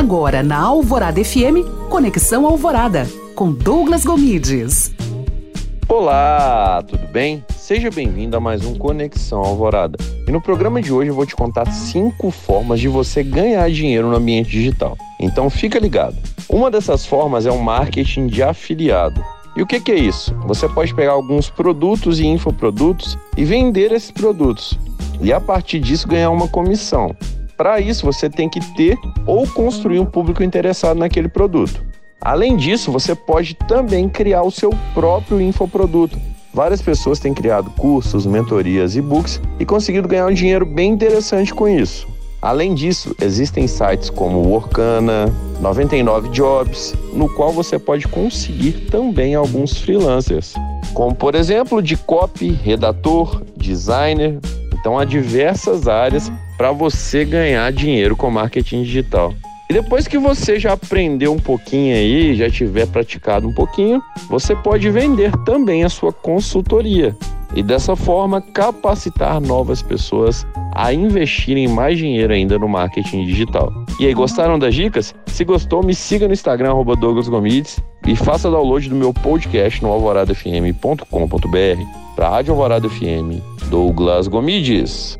Agora na Alvorada FM, Conexão Alvorada, com Douglas Gomides. Olá, tudo bem? Seja bem-vindo a mais um Conexão Alvorada. E no programa de hoje eu vou te contar cinco formas de você ganhar dinheiro no ambiente digital. Então fica ligado. Uma dessas formas é o marketing de afiliado. E o que, que é isso? Você pode pegar alguns produtos e infoprodutos e vender esses produtos. E a partir disso ganhar uma comissão. Para isso, você tem que ter ou construir um público interessado naquele produto. Além disso, você pode também criar o seu próprio infoproduto. Várias pessoas têm criado cursos, mentorias, e-books e conseguido ganhar um dinheiro bem interessante com isso. Além disso, existem sites como Workana, 99 Jobs, no qual você pode conseguir também alguns freelancers, como por exemplo de copy, redator, designer. Então há diversas áreas para você ganhar dinheiro com marketing digital. E depois que você já aprendeu um pouquinho aí, já tiver praticado um pouquinho, você pode vender também a sua consultoria e dessa forma capacitar novas pessoas a investirem mais dinheiro ainda no marketing digital. E aí, gostaram das dicas? Se gostou, me siga no Instagram, Douglas Gomides, e faça download do meu podcast no alvoradafm.com.br. Para a Rádio Alvorada FM, Douglas Gomides.